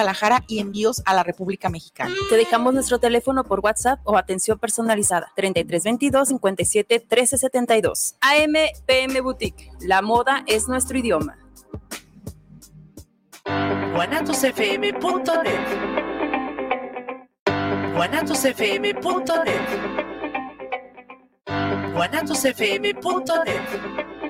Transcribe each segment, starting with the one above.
Guadalajara y envíos a la República Mexicana. Te dejamos nuestro teléfono por WhatsApp o atención personalizada 3322 57 1372. AM PM Boutique. La moda es nuestro idioma. guanatosfm.net guanatosfm.net guanatosfm.net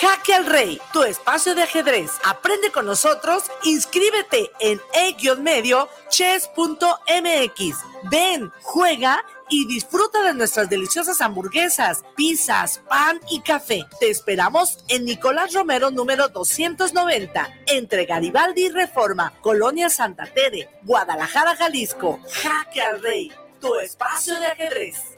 Jaque al Rey, tu espacio de ajedrez. Aprende con nosotros, inscríbete en e-medio chess.mx. Ven, juega y disfruta de nuestras deliciosas hamburguesas, pizzas, pan y café. Te esperamos en Nicolás Romero número 290, entre Garibaldi y Reforma, Colonia Santa Tere, Guadalajara, Jalisco. Jaque al Rey tu espacio de ajedrez.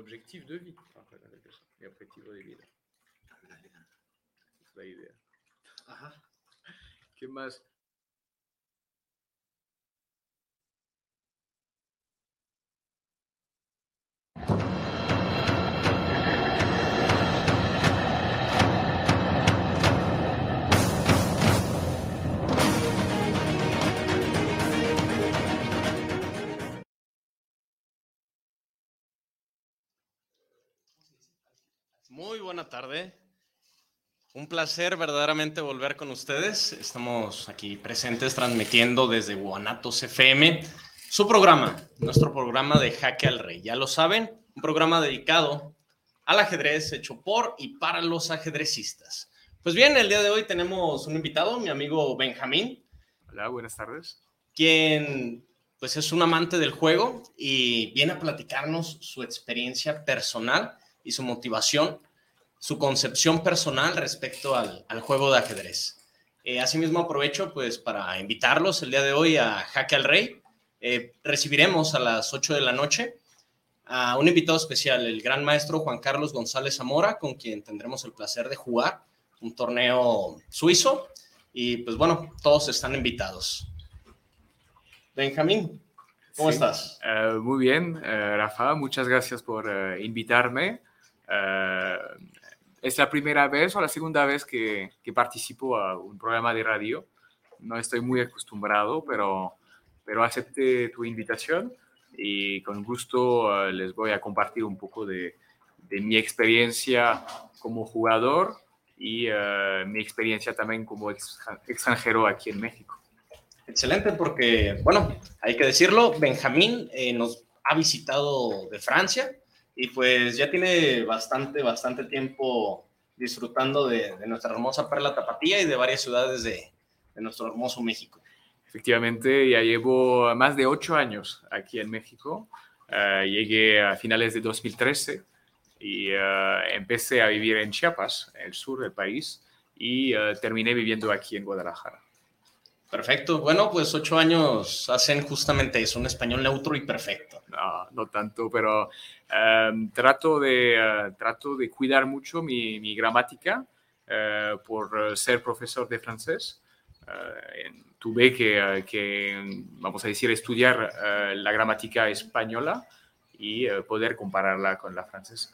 objectif de vie, après, mi objetivo de vida. Es la idea. Ajá. ¿Qué más? Muy buena tarde. Un placer verdaderamente volver con ustedes. Estamos aquí presentes transmitiendo desde Guanatos FM su programa, nuestro programa de Jaque al Rey. Ya lo saben, un programa dedicado al ajedrez hecho por y para los ajedrecistas. Pues bien, el día de hoy tenemos un invitado, mi amigo Benjamín. Hola, buenas tardes. Quien pues es un amante del juego y viene a platicarnos su experiencia personal y su motivación, su concepción personal respecto al, juego de ajedrez. Eh, asimismo, aprovecho pues para invitarlos el día de hoy a Jaque al Rey. Eh, recibiremos a las 8 de la noche a un invitado especial, el gran maestro Juan Carlos González Zamora, con quien tendremos el placer de jugar un torneo suizo. Y pues bueno, todos están invitados. Benjamín, ¿cómo estás? Eh, muy bien, Rafa, muchas gracias por invitarme. Eh, es la primera vez o la segunda vez que, participo a un programa de radio. No estoy muy acostumbrado, pero, pero tu invitación y con gusto eh, les voy a compartir un poco de, mi experiencia como jugador y eh, mi experiencia también como extranjero aquí en México. Excelente, porque, bueno, hay que decirlo, Benjamín nos ha visitado de Francia, y pues ya tiene bastante, bastante tiempo disfrutando de, nuestra hermosa perla tapatía y de varias ciudades de, nuestro hermoso México. Efectivamente, ya llevo más de ocho años aquí en México. Eh, llegué a finales de 2013 y eh, empecé a vivir en Chiapas, en el sur del país, y terminé viviendo aquí en Guadalajara. Perfecto. Bueno, pues ocho años hacen justamente eso, un español neutro y perfecto. No, no tanto, pero em, trato, de, eh, trato de cuidar mucho mi, mi gramática eh, por ser profesor de francés. Eh, tuve que, que, vamos a decir, estudiar la gramática española y poder compararla con la francesa.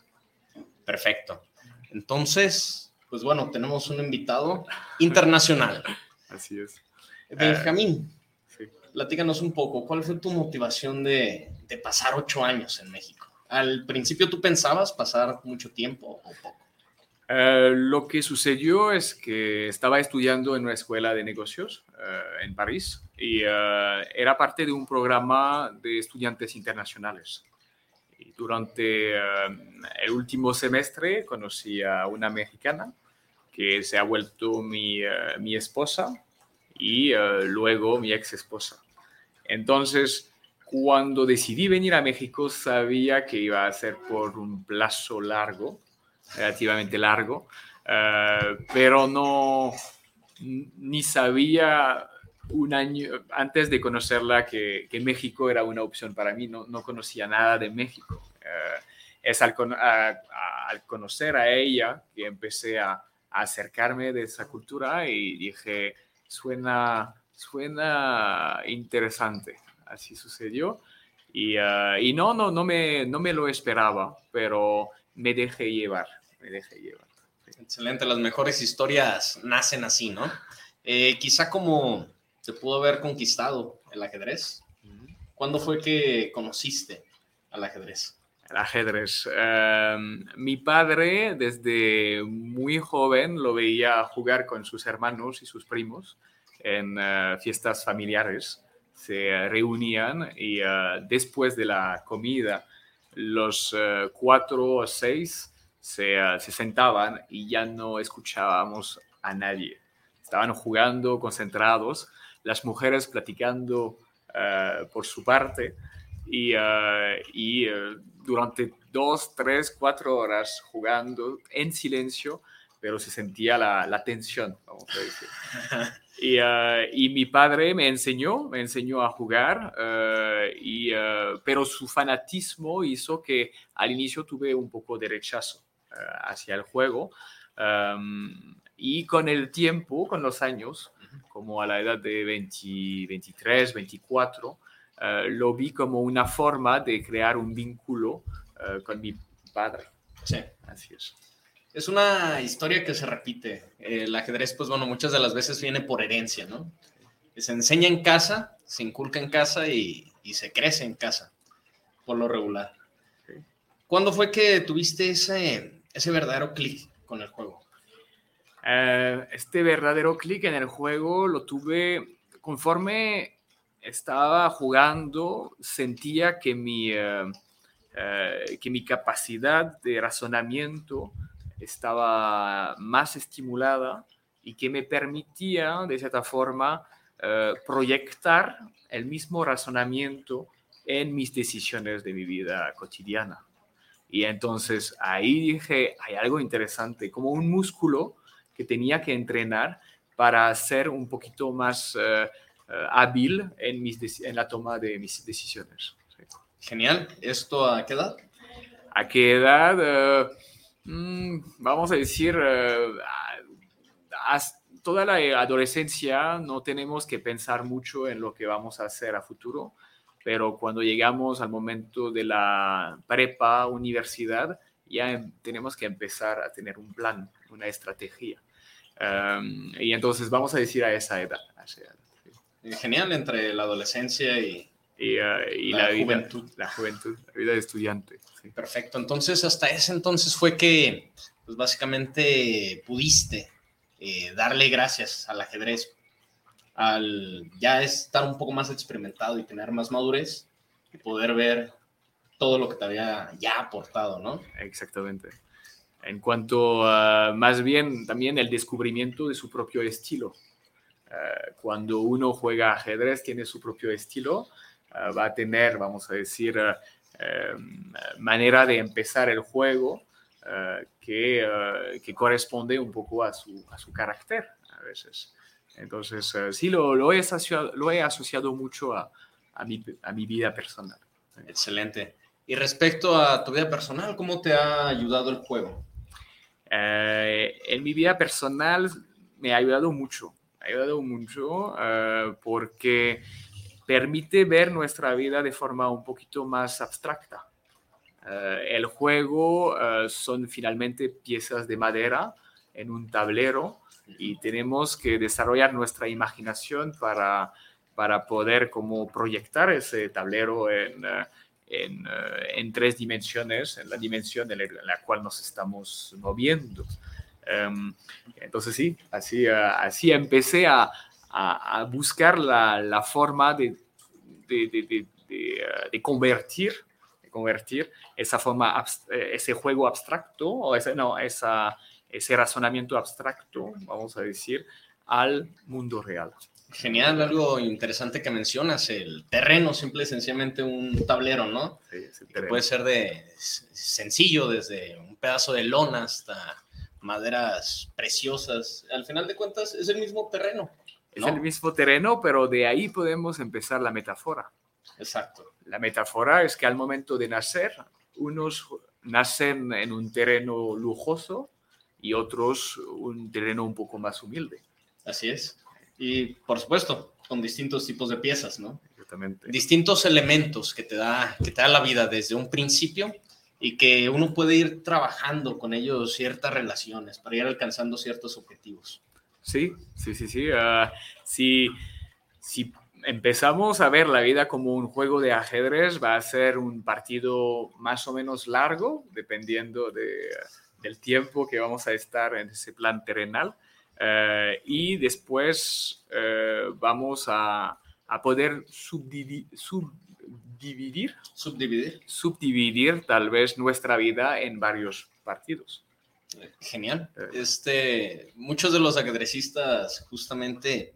Perfecto. Entonces, pues bueno, tenemos un invitado internacional. Así es. Benjamín, platícanos un poco, ¿cuál fue tu motivación de, pasar ocho años en México? ¿Al principio tú pensabas pasar mucho tiempo o poco? Eh, lo que sucedió es que estaba estudiando en una escuela de negocios eh, en París y eh, era parte de un programa de estudiantes internacionales. Y durante el último semestre conocí a una mexicana que se ha vuelto mi, mi esposa y luego mi ex esposa. Entonces, cuando decidí venir a México, sabía que iba a ser por un plazo largo, relativamente largo, eh, pero no, ni sabía un año antes de conocerla que, que, México era una opción para mí, no, no conocía nada de México. Eh, es al, al, conocer a ella que empecé a, a, acercarme de esa cultura y dije, suena, suena interesante. Así sucedió. Y, ah, y, no, no, no me, no me lo esperaba, pero me dejé llevar, me dejé llevar. Excelente, las mejores historias nacen así, ¿no? Eh, quizá como se pudo haber conquistado el ajedrez. ¿Cuándo fue que conociste al ajedrez? El ajedrez. Em, mi padre desde muy joven lo veía jugar con sus hermanos y sus primos en eh, fiestas familiares. Se reunían y eh, después de la comida los eh, cuatro o seis se, se sentaban y ya no escuchábamos a nadie. Estaban jugando concentrados, las mujeres platicando por su parte y, y durante dos, tres, cuatro horas jugando en silencio, pero se sentía la, la tensión, vamos a decir. Y, uh, y, mi padre me enseñó, me enseñó a jugar, uh, y, uh, pero su fanatismo hizo que al inicio tuve un poco de rechazo hacia el juego. Um, y con el tiempo, con los años, como a la edad de 20, 23, 24, lo vi como una forma de crear un vínculo con mi padre. Sí. Así es. Es una historia que se repite. El ajedrez, pues bueno, muchas de las veces viene por herencia, ¿no? Se enseña en casa, se inculca en casa y, y se crece en casa, por lo regular. ¿Cuándo fue que tuviste ese, ese verdadero clic con el juego? Uh, este verdadero clic en el juego lo tuve conforme estaba jugando, sentía que mi... Uh, eh, que mi capacidad de razonamiento estaba más estimulada y que me permitía, de cierta forma, eh, proyectar el mismo razonamiento en mis decisiones de mi vida cotidiana. Y entonces ahí dije, hay algo interesante, como un músculo que tenía que entrenar para ser un poquito más eh, hábil en, mis en la toma de mis decisiones. Genial. ¿Esto a qué edad? ¿A qué edad? Eh, mm, vamos a decir, eh, toda la adolescencia no tenemos que pensar mucho en lo que vamos a hacer a futuro, pero cuando llegamos al momento de la prepa, universidad, ya em, tenemos que empezar a tener un plan, una estrategia. Em, y entonces vamos a decir a esa edad. Genial, entre la adolescencia y, y, uh, la, juventud. la juventud, la vida de estudiante. Perfecto, entonces hasta ese entonces fue que pues básicamente pudiste eh, darle gracias al ajedrez, al ya estar un poco más experimentado y tener más madurez y poder ver todo lo que te había ya aportado, ¿no? Exactamente. En cuanto a, más bien también el descubrimiento de su propio estilo. Uh, cuando uno juega ajedrez tiene su propio estilo, va a tener, vamos a decir, eh, em, manera de empezar el juego eh, que, eh, que, corresponde un poco a su, a su carácter a veces. Entonces, eh, sí, lo, lo, he asociado, lo he asociado mucho a, a, mi, a mi vida personal. Excelente. Y respecto a tu vida personal, ¿cómo te ha ayudado el juego? Eh, en mi vida personal me ha ayudado mucho, me ha ayudado mucho porque permite ver nuestra vida de forma un poquito más abstracta. Uh, el juego uh, son finalmente piezas de madera en un tablero y tenemos que desarrollar nuestra imaginación para, para poder como proyectar ese tablero en, en, en, tres dimensiones, en la dimensión en la cual nos estamos moviendo. Um, entonces sí, así, uh, así empecé a, a, a buscar la, la, forma de, de, de, de uh, convertir, convertir esa forma, ese juego abstracto, o ese, no, esa, ese razonamiento abstracto, vamos a decir, al mundo real. Genial, algo interesante que mencionas, el terreno, simple y sencillamente un tablero, ¿no? Sí, puede ser de sencillo, desde un pedazo de lona hasta maderas preciosas. Al final de cuentas, es el mismo terreno. ¿No? Es el mismo terreno, pero de ahí podemos empezar la metáfora. Exacto. La metáfora es que al momento de nacer, unos nacen en un terreno lujoso y otros un terreno un poco más humilde. Así es. Y por supuesto, con distintos tipos de piezas, ¿no? Exactamente. Distintos elementos que te da, que te da la vida desde un principio y que uno puede ir trabajando con ellos ciertas relaciones para ir alcanzando ciertos objetivos. Sí, sí, sí, sí. Uh, si, si empezamos a ver la vida como un juego de ajedrez, va a ser un partido más o menos largo, dependiendo de, del tiempo que vamos a estar en ese plan terrenal. Uh, y después uh, vamos a, a poder subdividir, sub, dividir, subdividir, subdividir tal vez nuestra vida en varios partidos. Genial. Este, muchos de los ajedrecistas justamente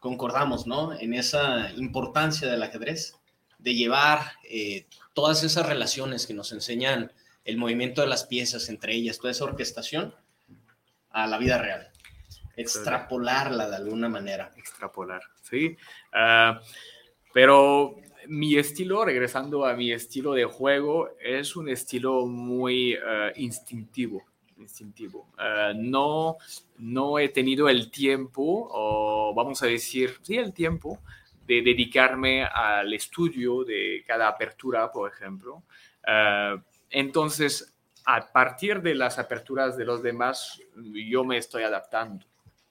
concordamos, ¿no? En esa importancia del ajedrez, de llevar eh, todas esas relaciones que nos enseñan el movimiento de las piezas entre ellas, toda esa orquestación, a la vida real. Extrapolarla de alguna manera. Extrapolar, sí. Uh, pero mi estilo, regresando a mi estilo de juego, es un estilo muy uh, instintivo. Instintivo. Uh, no, no he tenido el tiempo, o vamos a decir, sí, el tiempo de dedicarme al estudio de cada apertura, por ejemplo. Uh, entonces, a partir de las aperturas de los demás, yo me estoy adaptando.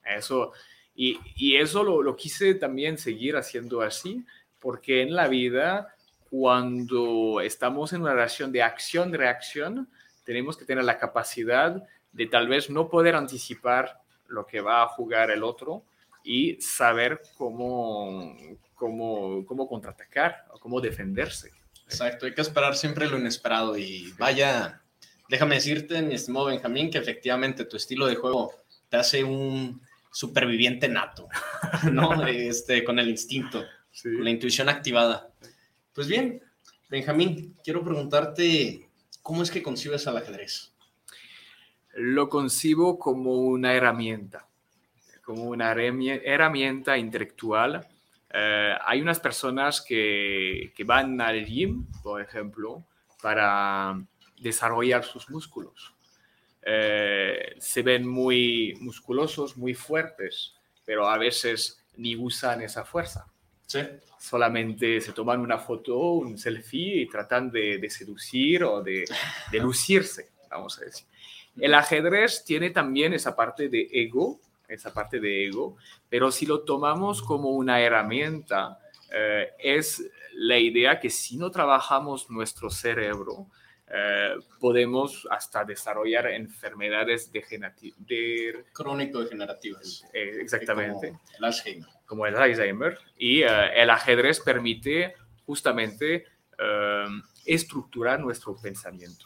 Eso, y, y eso lo, lo quise también seguir haciendo así porque en la vida, cuando estamos en una relación de acción-reacción, tenemos que tener la capacidad de tal vez no poder anticipar lo que va a jugar el otro y saber cómo, cómo, cómo contraatacar o cómo defenderse. Exacto, hay que esperar siempre lo inesperado y vaya, déjame decirte, mi estimado Benjamín, que efectivamente tu estilo de juego te hace un superviviente nato, ¿no? Este, con el instinto sí. la intuición activada. Pues bien, Benjamín, quiero preguntarte, ¿cómo es que concibes al ajedrez? Lo concibo como una herramienta, como una herramienta intelectual. Eh, hay unas personas que, van al gym, por ejemplo, para desarrollar sus músculos. Eh, se ven muy musculosos, muy fuertes, pero a veces ni usan esa fuerza. Sí. Solamente se toman una foto, un selfie y tratan de, de seducir o de, de, lucirse, vamos a decir. El ajedrez tiene también esa parte de ego, esa parte de ego, pero si lo tomamos como una herramienta, eh, es la idea que si no trabajamos nuestro cerebro, eh, podemos hasta desarrollar enfermedades degenerativas. De... Crónico-degenerativas. Eh, exactamente. Como el Alzheimer. Como el Alzheimer. Y uh, el ajedrez permite justamente uh, estructurar nuestro pensamiento.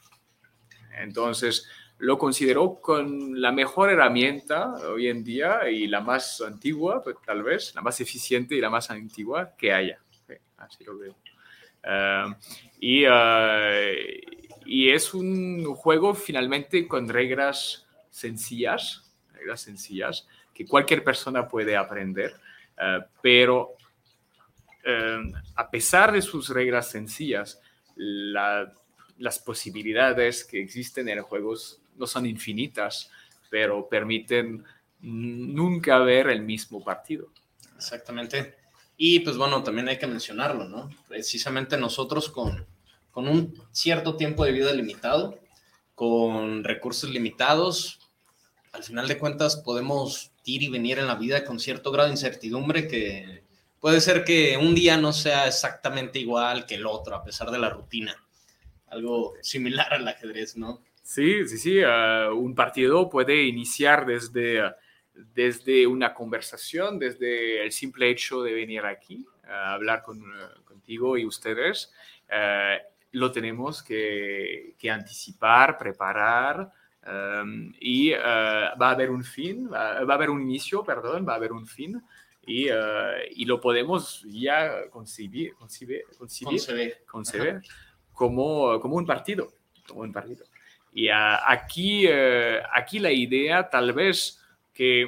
Entonces, lo considero con la mejor herramienta hoy en día y la más antigua, pues, tal vez, la más eficiente y la más antigua que haya. Sí, así lo veo. Uh, y, y es un juego finalmente con reglas sencillas, reglas sencillas que cualquier persona puede aprender, eh, pero eh, a pesar de sus reglas sencillas, las posibilidades que existen en juegos no son infinitas, pero permiten nunca ver el mismo partido. Exactamente. Y pues bueno, también hay que mencionarlo, ¿no? Precisamente nosotros con, con un cierto tiempo de vida limitado, con recursos limitados, al final de cuentas podemos y venir en la vida con cierto grado de incertidumbre que puede ser que un día no sea exactamente igual que el otro, a pesar de la rutina. Algo similar al ajedrez, ¿no? Sí, sí, sí. Ah, un partido puede iniciar desde, desde una conversación, desde el simple hecho de venir aquí a hablar con, contigo y ustedes. Ah, lo tenemos que, que anticipar, preparar. Um, y ah, va a haber un fin, va, a haber un inicio, perdón, va a haber un fin y, y lo podemos ya concebir, concebir, concebir, concebir como, como un partido, como un partido. Y aquí, eh, aquí la idea tal vez que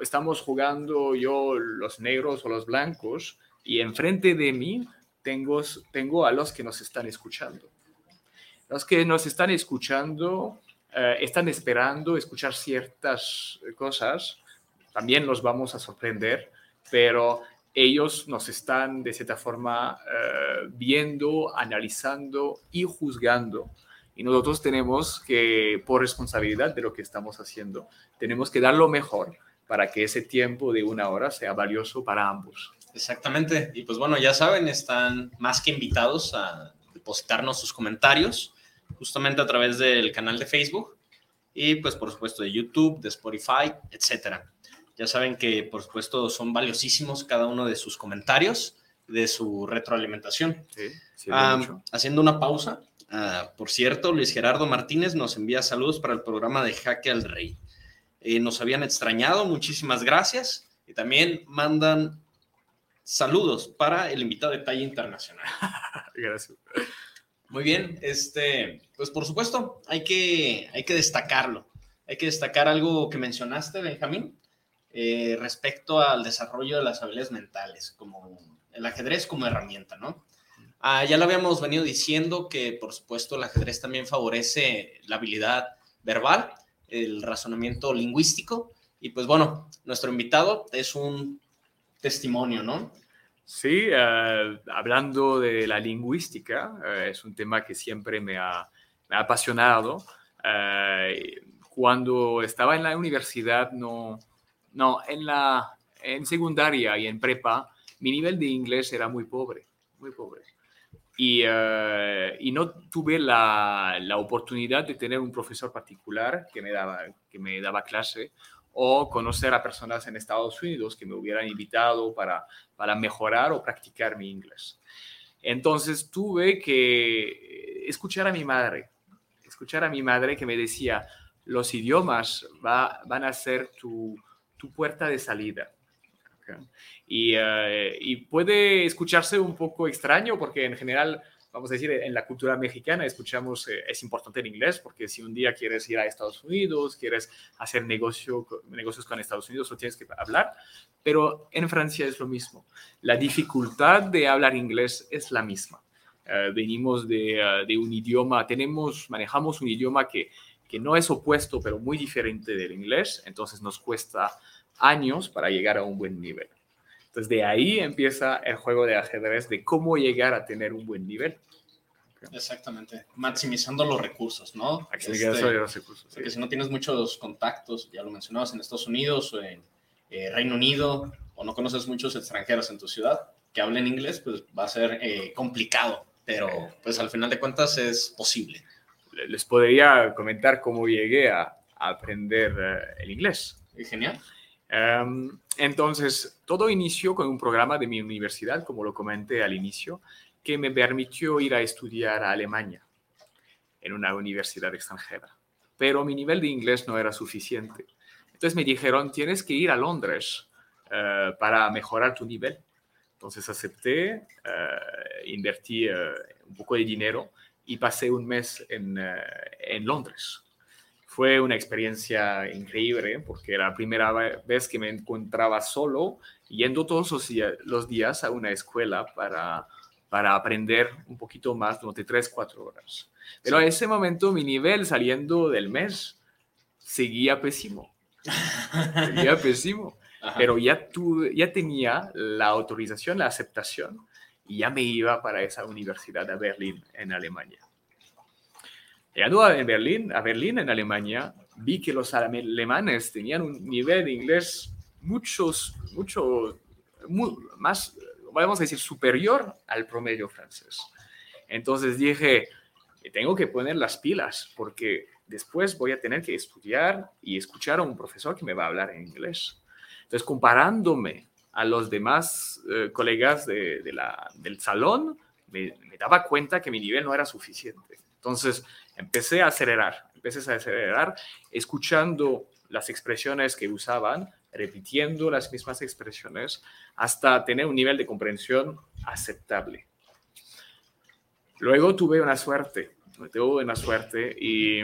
estamos jugando yo los negros o los blancos y enfrente de mí tengo, tengo a los que nos están escuchando. Los que nos están escuchando eh, están esperando escuchar ciertas cosas, también los vamos a sorprender, pero ellos nos están de cierta forma eh, viendo, analizando y juzgando y nosotros tenemos que, por responsabilidad de lo que estamos haciendo, tenemos que dar lo mejor para que ese tiempo de una hora sea valioso para ambos. Exactamente. Y pues bueno, ya saben, están más que invitados a depositarnos sus comentarios justamente a través del canal de Facebook y pues por supuesto de YouTube, de Spotify, etcétera. Ya saben que por supuesto son valiosísimos cada uno de sus comentarios, de su retroalimentación. Sí, haciendo una pausa, Ah, por cierto, Luis Gerardo Martínez nos envía saludos para el programa de Jaque al Rey. Eh, nos habían extrañado, muchísimas gracias. Y también mandan saludos para el invitado de talla internacional. gracias. Muy bien, este, pues por supuesto, hay que, hay que destacarlo. Hay que destacar algo que mencionaste, Benjamín, eh, respecto al desarrollo de las habilidades mentales, como el ajedrez como herramienta, ¿no? Ah, ya lo habíamos venido diciendo que, por supuesto, el ajedrez también favorece la habilidad verbal, el razonamiento lingüístico. Y pues bueno, nuestro invitado es un testimonio, ¿no? Sí, eh, hablando de la lingüística, eh, es un tema que siempre me ha, apasionado. Eh, cuando estaba en la universidad, no, no, en la en secundaria y en prepa, mi nivel de inglés era muy pobre, muy pobre. Eh, y, no tuve la, la, oportunidad de tener un profesor particular que me, daba, que me daba clase o conocer a personas en Estados Unidos que me hubieran invitado para, para mejorar o practicar mi inglés. Entonces tuve que escuchar a mi madre, escuchar a mi madre que me decía, los idiomas va, van a ser tu, tu puerta de salida. Eh, y, puede escucharse un poco extraño porque en general, vamos a decir, en la cultura mexicana escuchamos, eh, es importante el inglés porque si un día quieres ir a Estados Unidos, quieres hacer negocio, negocios con Estados Unidos, lo tienes que hablar. Pero en Francia es lo mismo. La dificultad de hablar inglés es la misma. Eh, venimos de, de, un idioma, tenemos, manejamos un idioma que, que no es opuesto, pero muy diferente del inglés, entonces nos cuesta años para llegar a un buen nivel. Entonces de ahí empieza el juego de ajedrez de cómo llegar a tener un buen nivel. Exactamente, maximizando los recursos, ¿no? Maximizando este, los recursos. Porque si no tienes muchos contactos, ya lo mencionabas, en Estados Unidos o en eh, Reino Unido, o no conoces muchos extranjeros en tu ciudad que hablen inglés, pues va a ser eh, complicado, pero pues al final de cuentas es posible. Les podría comentar cómo llegué a, aprender eh, el inglés. Genial. Em, entonces, todo inició con un programa de mi universidad, como lo comenté al inicio, que me permitió ir a estudiar a Alemania en una universidad extranjera. Pero mi nivel de inglés no era suficiente. Entonces me dijeron, tienes que ir a Londres eh, para mejorar tu nivel. Entonces acepté, eh, invertí eh, un poco de dinero y pasé un mes en, en Londres. Fue una experiencia increíble porque era la primera vez que me encontraba solo yendo todos los, los días a una escuela para, para aprender un poquito más durante 3, 4 horas. Pero en ese momento mi nivel saliendo del mes seguía pésimo. seguía pésimo. Pero ya, tuve, ya tenía la autorización, la aceptación y ya me iba para esa universidad de Berlín, en Alemania. Llegando a Berlín, a Berlín, en Alemania, vi que los alemanes tenían un nivel de inglés muchos, mucho más, vamos a decir, superior al promedio francés. Entonces dije, tengo que poner las pilas porque después voy a tener que estudiar y escuchar a un profesor que me va a hablar en inglés. Entonces, comparándome a los demás eh, colegas de, la, del salón, me, me, daba cuenta que mi nivel no era suficiente. Entonces, empecé a acelerar, empecé a acelerar, escuchando las expresiones que usaban, repitiendo las mismas expresiones, hasta tener un nivel de comprensión aceptable. Luego tuve una suerte, tuve una suerte y,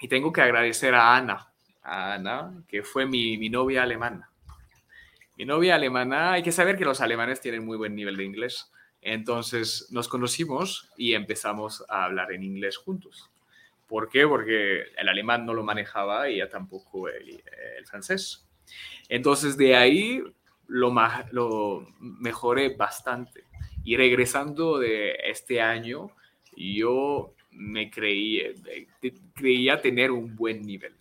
y tengo que agradecer a Ana, a Ana, que fue mi, mi novia alemana. Mi novia alemana, hay que saber que los alemanes tienen muy buen nivel de inglés. Entonces nos conocimos y empezamos a hablar en inglés juntos. ¿Por qué? Porque el alemán no lo manejaba y ella tampoco el, el francés. Entonces de ahí lo, lo mejoré bastante. Y regresando de este año, yo me creí, eh, creía tener un buen nivel.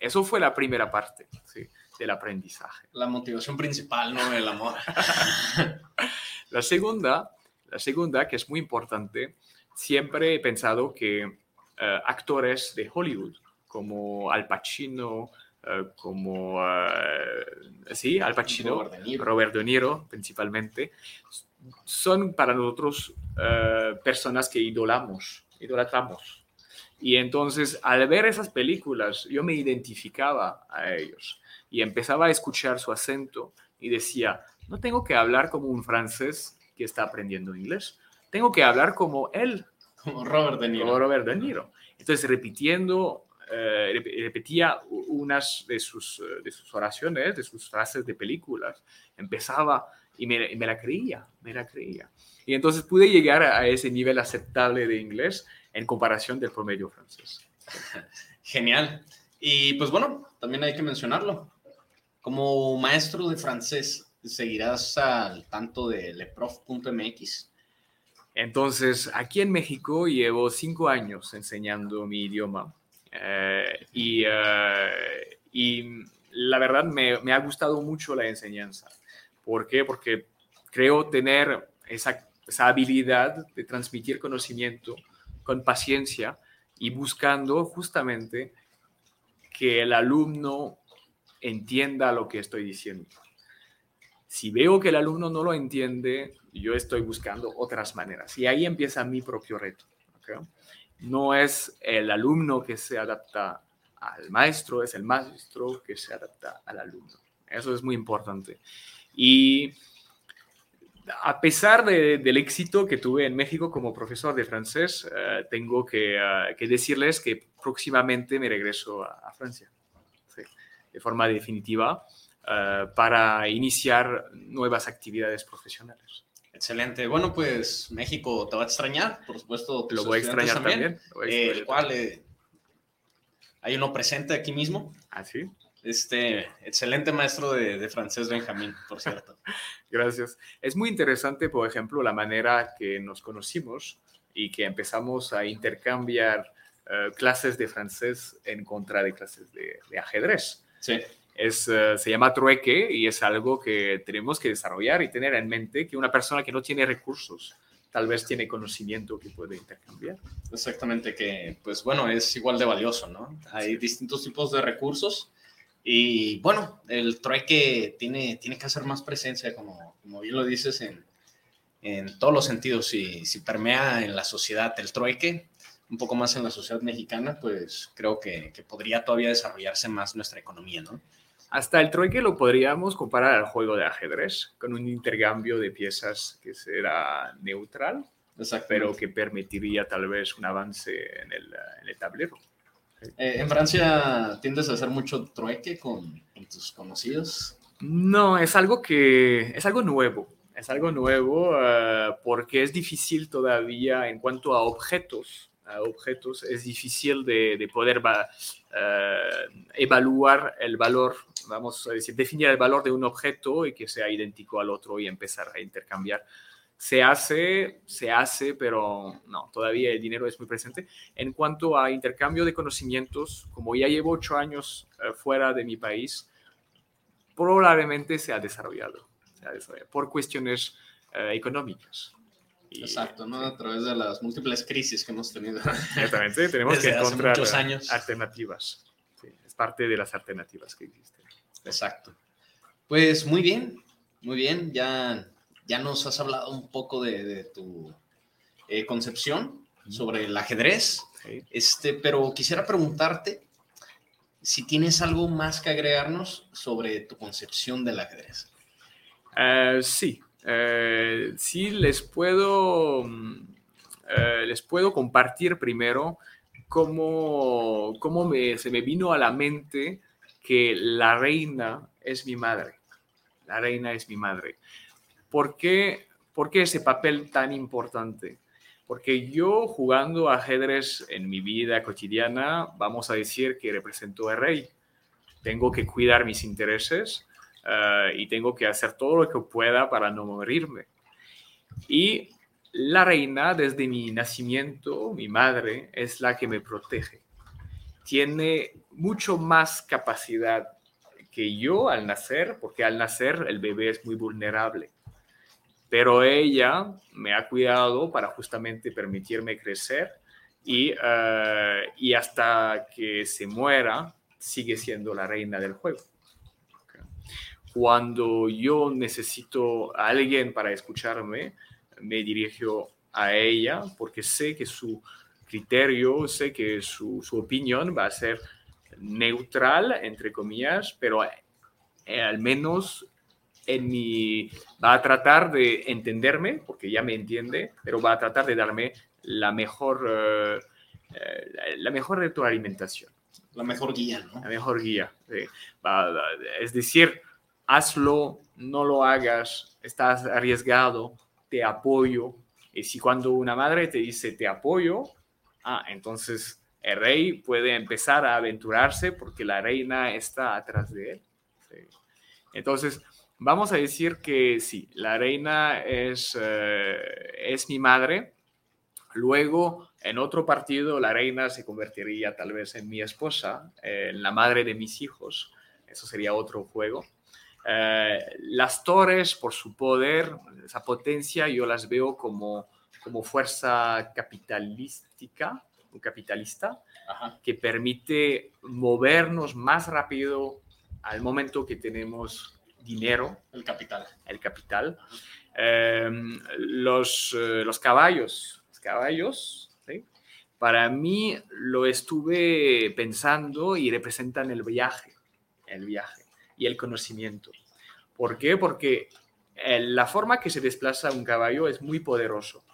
Eso fue la primera parte del aprendizaje. La motivación principal, no el amor. la segunda, la segunda, que es muy importante, siempre he pensado que eh, actores de Hollywood, como Al Pacino, eh, como, uh, sí, Al Pacino, Robert De, Niro. Robert de Niro principalmente, son para nosotros personas que idolamos, idolatramos. Y entonces, al ver esas películas, yo me identificaba a ellos y empezaba a escuchar su acento y decía, no tengo que hablar como un francés que está aprendiendo inglés, tengo que hablar como él. Como Robert De Niro. Como Robert De Niro. Entonces, repitiendo, eh, repetía unas de sus, de sus oraciones, de sus frases de películas, empezaba y me, me, la creía, me la creía. Y entonces pude llegar a ese nivel aceptable de inglés en comparación del promedio francés. Genial. Y pues bueno, también hay que mencionarlo. Como maestro de francés, ¿seguirás al tanto de leprof.mx? Entonces, aquí en México llevo cinco años enseñando mi idioma eh, y, y, la verdad me, me, ha gustado mucho la enseñanza. ¿Por qué? Porque creo tener esa, esa habilidad de transmitir conocimiento con paciencia y buscando justamente que el alumno entienda lo que estoy diciendo. Si veo que el alumno no lo entiende, yo estoy buscando otras maneras. Y ahí empieza mi propio reto. No es el alumno que se adapta al maestro, es el maestro que se adapta al alumno. Eso es muy importante. Y a pesar del éxito que tuve en México como profesor de francés, eh, tengo que, uh, que, decirles que próximamente me regreso a, Francia. De forma definitiva, uh, para iniciar nuevas actividades profesionales. Excelente. Bueno, pues México te va a extrañar, por supuesto. Lo voy a extrañar también. también. A extrañar el cual eh, hay uno presente aquí mismo. ¿Ah, sí? Este excelente maestro de, de, francés Benjamín, por cierto. Gracias. Es muy interesante, por ejemplo, la manera que nos conocimos y que empezamos a intercambiar uh, clases de francés en contra de clases de, de ajedrez. Sí. Es, uh, se llama trueque y es algo que tenemos que desarrollar y tener en mente que una persona que no tiene recursos tal vez tiene conocimiento que puede intercambiar. Exactamente, que pues bueno, es igual de valioso, ¿no? Hay distintos tipos de recursos y bueno, el trueque tiene, tiene que hacer más presencia, como, como bien lo dices, en, en todos los sentidos. Si, si permea en la sociedad el trueque, un poco más en la sociedad mexicana, pues creo que, que, podría todavía desarrollarse más nuestra economía, ¿no? Hasta el trueque lo podríamos comparar al juego de ajedrez, con un intercambio de piezas que será neutral, pero que permitiría tal vez un avance en el, en el tablero. Eh, ¿En Francia tiendes a hacer mucho trueque con, tus conocidos? No, es algo que es algo nuevo. Es algo nuevo eh, porque es difícil todavía en cuanto a objetos. Objetos es difícil de, poder eh, evaluar el valor, vamos a decir, definir el valor de un objeto y que sea idéntico al otro y empezar a intercambiar se hace, se hace, pero no, todavía el dinero es muy presente. En cuanto a intercambio de conocimientos, como ya llevo ocho años eh, fuera de mi país, probablemente se ha desarrollado, por cuestiones eh, Exacto, ¿no? A través de las múltiples crisis que hemos tenido. Exactamente, tenemos que encontrar alternativas. es parte de las alternativas que existen. Exacto. Pues muy bien, muy bien, ya ya nos has hablado un poco de, tu eh, concepción sobre el ajedrez, este, pero quisiera preguntarte si tienes algo más que agregarnos sobre tu concepción del ajedrez. Eh, sí, eh, sí les puedo, mm, les puedo compartir primero cómo, cómo se me vino a la mente que la reina es mi madre. La reina es mi madre. ¿Por qué, ese papel tan importante? Porque yo jugando ajedrez en mi vida cotidiana, vamos a decir que represento al rey. Tengo que cuidar mis intereses eh, y tengo que hacer todo lo que pueda para no morirme. Y la reina, desde mi nacimiento, mi madre, es la que me protege. Tiene mucho más capacidad que yo al nacer, porque al nacer el bebé es muy vulnerable pero ella me ha cuidado para justamente permitirme crecer y, eh, y hasta que se muera sigue siendo la reina del juego. Cuando yo necesito a alguien para escucharme, me dirijo a ella porque sé que su criterio, sé que su, su opinión va a ser neutral, entre comillas, pero eh, al menos en mi, va a tratar de entenderme, porque ya me entiende, pero va a tratar de darme la mejor, eh, eh, la mejor retroalimentación. La mejor guía, ¿no? La mejor guía. es decir, hazlo, no lo hagas, estás arriesgado, te apoyo. Y si cuando una madre te dice te apoyo, ah, entonces el rey puede empezar a aventurarse porque la reina está atrás de él. Entonces, Vamos a decir que sí, la reina es, eh, es mi madre. Luego, en otro partido, la reina se convertiría tal vez en mi esposa, en la madre de mis hijos. Eso sería otro juego. Eh, las torres, por su poder, esa potencia, yo las veo como, como fuerza capitalística o capitalista que permite movernos más rápido al momento que tenemos dinero. El capital. El capital. Em, los, eh, los caballos. Los caballos, para mí lo estuve pensando y representan el viaje. El viaje y el conocimiento. ¿Por qué? Porque eh, la forma que se desplaza un caballo es muy poderoso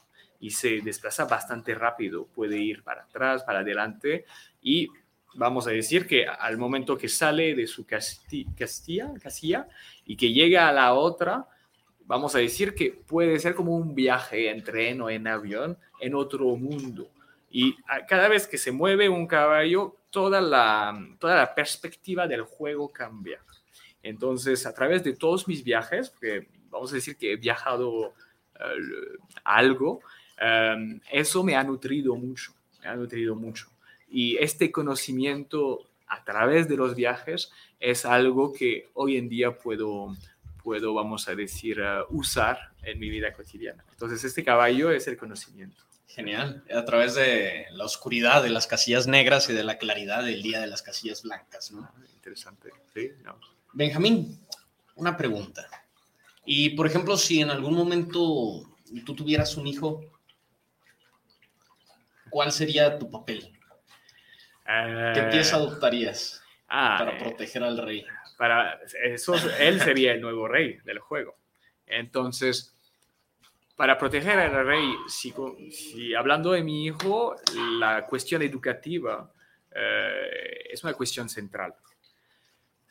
y se desplaza bastante rápido. Puede ir para atrás, para adelante y vamos a decir que al momento que sale de su castilla, casilla y que llega a la otra, vamos a decir que puede ser como un viaje en tren o en avión en otro mundo. Y cada vez que se mueve un caballo, toda la, toda la perspectiva del juego cambia. Entonces, a través de todos mis viajes, que vamos a decir que he viajado eh, algo, eh, eso me ha nutrido mucho, me ha nutrido mucho. Y este conocimiento a través de los viajes es algo que hoy en día puedo, puedo vamos a decir, eh, usar en mi vida cotidiana. Entonces, este caballo es el conocimiento. Genial. A través de la oscuridad de las casillas negras y de la claridad del día de las casillas blancas. ¿no? Ah, interesante. Sí, Benjamín, una pregunta. Y, por ejemplo, si en algún momento tú tuvieras un hijo, ¿cuál sería tu papel? ¿Qué pieza adoptarías ah, para eh, proteger al rey? Para eso, él sería el nuevo rey del juego. Entonces, para proteger al rey, si, si, hablando de mi hijo, la cuestión educativa eh, es una cuestión central.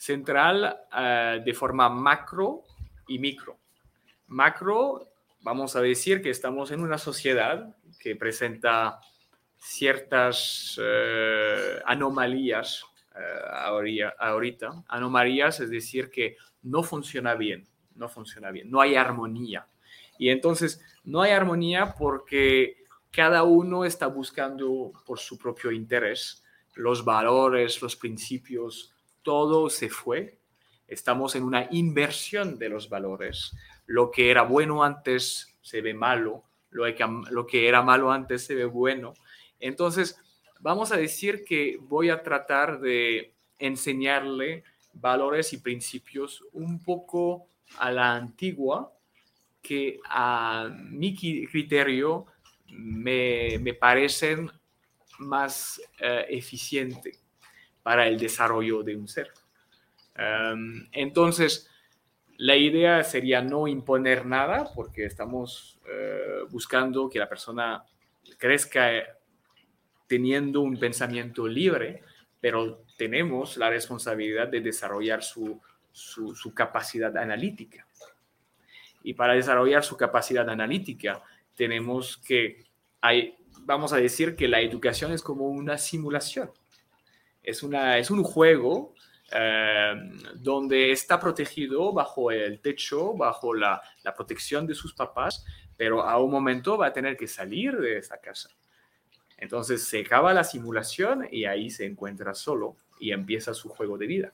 Central eh, de forma macro y micro. Macro, vamos a decir que estamos en una sociedad que presenta ciertas eh, anomalías ahorita. Anomalías es decir que no funciona bien, no funciona bien, no hay armonía y entonces no hay armonía porque cada uno está buscando por su propio interés los valores, los principios, todo se fue. Estamos en una inversión de los valores. Lo que era bueno antes se ve malo, lo que, era malo antes se ve bueno. Entonces, vamos a decir que voy a tratar de enseñarle valores y principios un poco a la antigua, que a mi criterio me, parecen más eh, eficientes para el desarrollo de un ser. Em, entonces, la idea sería no imponer nada porque estamos eh, buscando que la persona crezca teniendo un pensamiento libre, pero tenemos la responsabilidad de desarrollar su capacidad analítica. Y para desarrollar su capacidad analítica, tenemos que, hay, vamos a decir que la educación es como una simulación. Es, una, es un juego eh, donde está protegido bajo el techo, bajo la, protección de sus papás, pero a un momento va a tener que salir de esa casa. Entonces se acaba la simulación y ahí se encuentra solo y empieza su juego de vida.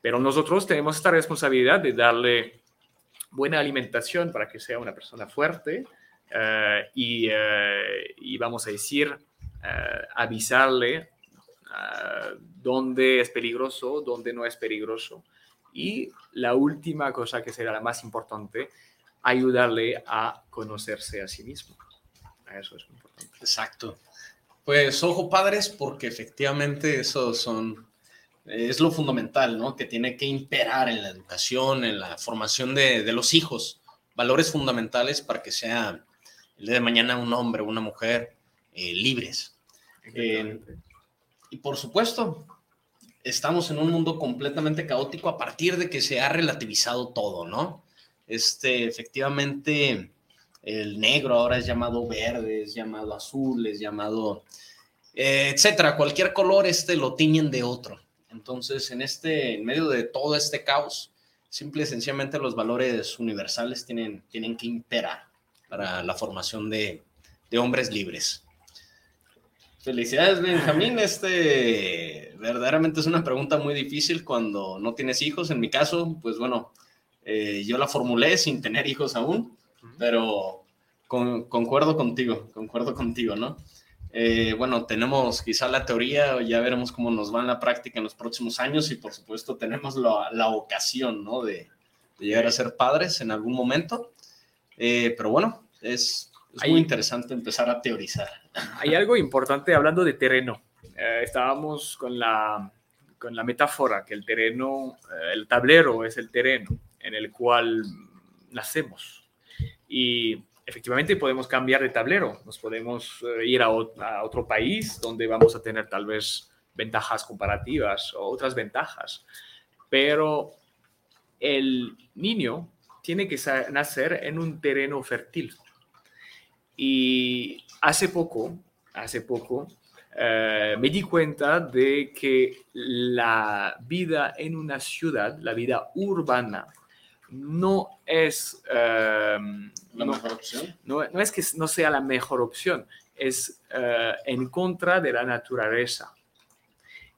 Pero nosotros tenemos esta responsabilidad de darle buena alimentación para que sea una persona fuerte eh, eh, y, vamos a decir, eh, avisarle dónde es peligroso, dónde no es peligroso. Y la última cosa que será la más importante, ayudarle a conocerse a sí mismo. Eso es importante. Exacto. Pues ojo padres, porque efectivamente esos son es lo fundamental, ¿no? Que tiene que imperar en la educación, en la formación de, los hijos, valores fundamentales para que sea el día de mañana un hombre, una mujer eh, libres. Eh, y por supuesto, estamos en un mundo completamente caótico a partir de que se ha relativizado todo, ¿no? Este, efectivamente, el negro ahora es llamado verde, es llamado azul, es llamado, eh, etcétera. Cualquier color este lo tiñen de otro. Entonces, en, este, en medio de todo este caos, simple y sencillamente los valores universales tienen, tienen que imperar para la formación de, de hombres libres. Felicidades, Benjamín. Este verdaderamente es una pregunta muy difícil cuando no tienes hijos. En mi caso, pues bueno, eh, yo la formulé sin tener hijos aún, pero concuerdo contigo, concuerdo contigo, ¿no? Eh, bueno, tenemos quizá la teoría, ya veremos cómo nos va en la práctica en los próximos años y por supuesto tenemos la, ocasión, ¿no? De, llegar a ser padres en algún momento. Eh, pero bueno, es, muy interesante empezar a teorizar. Hay algo importante hablando de terreno. Eh, estábamos con la, con la metáfora que el terreno, el tablero es el terreno en el cual nacemos. Y efectivamente podemos cambiar de tablero, nos podemos eh, ir a, otro país donde vamos a tener tal vez ventajas comparativas o otras ventajas, pero el niño tiene que nacer en un terreno fértil. Y hace poco, hace poco, eh, me di cuenta de que la vida en una ciudad, la vida urbana, no es, em, ¿La mejor opción? No, es que no sea la mejor opción, es eh, en contra de la naturaleza.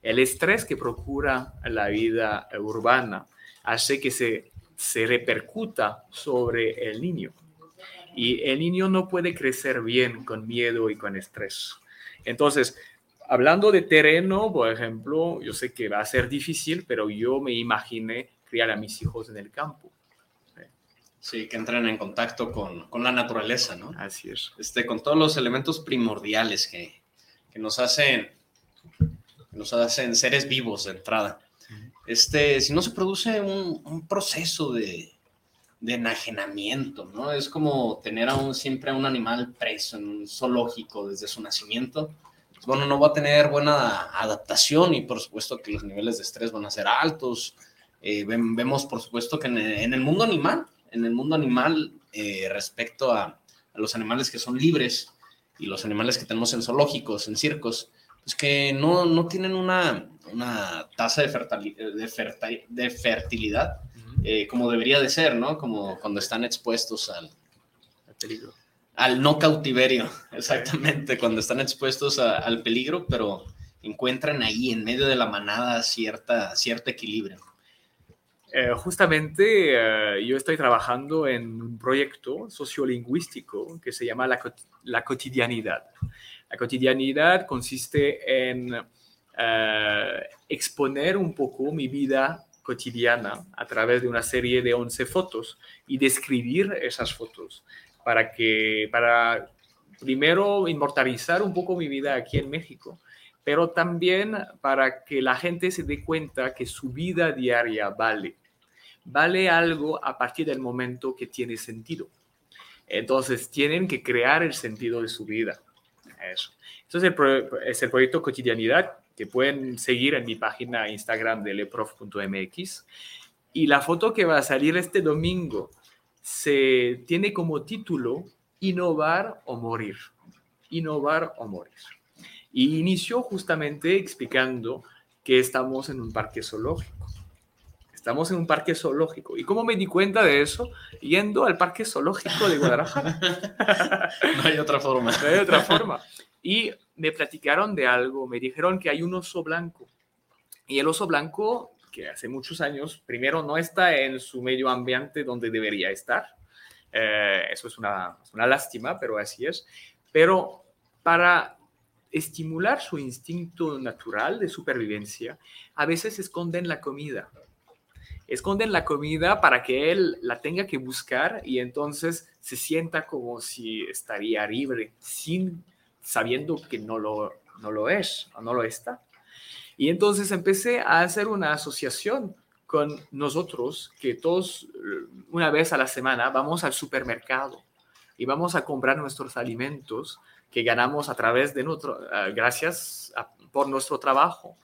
El estrés que procura la vida urbana hace que se, se repercuta sobre el niño. Y el niño no puede crecer bien con miedo y con estrés. Entonces, hablando de terreno, por ejemplo, yo sé que va a ser difícil, pero yo me imaginé criar a mis hijos en el campo. Sí, que entren en contacto con, con, la naturaleza, ¿no? Así es. Este, con todos los elementos primordiales que, que nos hacen nos hacen seres vivos de entrada. Este, si no se produce un, un proceso de, de enajenamiento, ¿no? Es como tener siempre a un animal preso en un zoológico desde su nacimiento. Bueno, no va a tener buena adaptación y por supuesto que los niveles de estrés van a ser altos. Eh, vemos, por supuesto, que en, el mundo animal, en el mundo animal, eh, respecto a, los animales que son libres y los animales que tenemos en zoológicos, en circos, pues que no, no tienen una, una tasa de, de, de fertilidad eh, como debería de ser, ¿no? Como cuando están expuestos al, peligro. Al no cautiverio, exactamente, cuando están expuestos al peligro, pero encuentran ahí en medio de la manada cierta, cierto equilibrio. Eh, justamente eh, yo estoy trabajando en un proyecto sociolingüístico que se llama la, la cotidianidad. La cotidianidad consiste en exponer un poco mi vida cotidiana a través de una serie de 11 fotos y describir esas fotos para que, para primero inmortalizar un poco mi vida aquí en México, pero también para que la gente se dé cuenta que su vida diaria vale. Vale algo a partir del momento que tiene sentido. Entonces tienen que crear el sentido de su vida. Eso. Entonces es el proyecto Cotidianidad que pueden seguir en mi página Instagram de leprof.mx. Y la foto que va a salir este domingo se tiene como título Innovar o morir. Innovar o morir. Y inició justamente explicando que estamos en un parque zoológico. Estamos en un parque zoológico. ¿Y cómo me di cuenta de eso? Yendo al parque zoológico de Guadalajara. no hay otra forma. No hay otra forma. Y me platicaron de algo, me dijeron que hay un oso blanco. Y el oso blanco, que hace muchos años, primero no está en su medio ambiente donde debería estar. Eh, eso es una, una lástima, pero así es. Pero para estimular su instinto natural de supervivencia, a veces esconden la comida. Esconden la comida para que él la tenga que buscar y entonces se sienta como si estaría libre, sin sabiendo que no lo, no lo es o no lo está. Y entonces empecé a hacer una asociación con nosotros, que todos una vez a la semana vamos al supermercado y vamos a comprar nuestros alimentos que ganamos a través de nuestro, gracias por nuestro trabajo.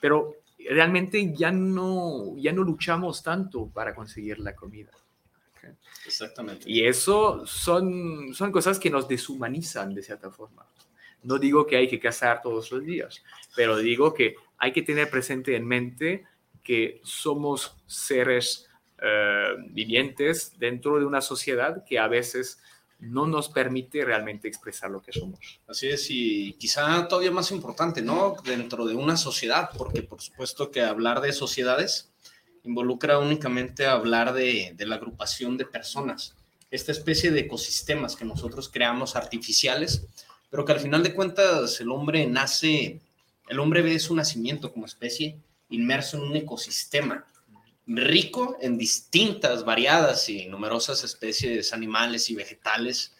Pero realmente ya no, ya no luchamos tanto para conseguir la comida. Exactamente. Y eso son, son cosas que nos deshumanizan de cierta forma. No digo que hay que cazar todos los días, pero digo que hay que tener presente en mente que somos seres eh, vivientes dentro de una sociedad que a veces no nos permite realmente expresar lo que somos. Así es, y quizá todavía más importante, ¿no? Dentro de una sociedad, porque por supuesto que hablar de sociedades involucra únicamente hablar de, de la agrupación de personas, esta especie de ecosistemas que nosotros creamos artificiales pero que al final de cuentas el hombre nace, el hombre ve su nacimiento como especie inmerso en un ecosistema rico en distintas, variadas y numerosas especies animales y vegetales.